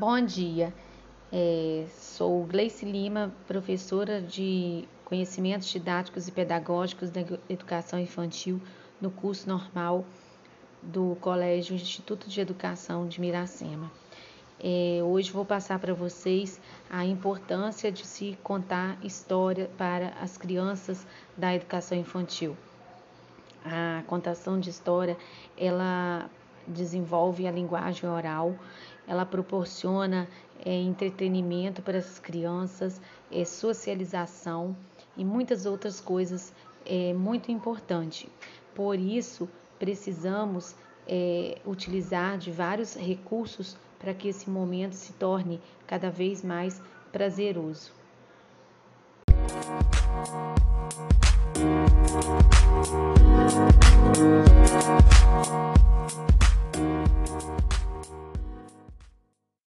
Bom dia, é, sou Gleice Lima, professora de Conhecimentos Didáticos e Pedagógicos da Educação Infantil no curso normal do Colégio Instituto de Educação de Miracema. É, hoje vou passar para vocês a importância de se contar história para as crianças da educação infantil. A contação de história, ela desenvolve a linguagem oral, ela proporciona é, entretenimento para as crianças, é, socialização e muitas outras coisas é, muito importante. Por isso, precisamos é, utilizar de vários recursos para que esse momento se torne cada vez mais prazeroso.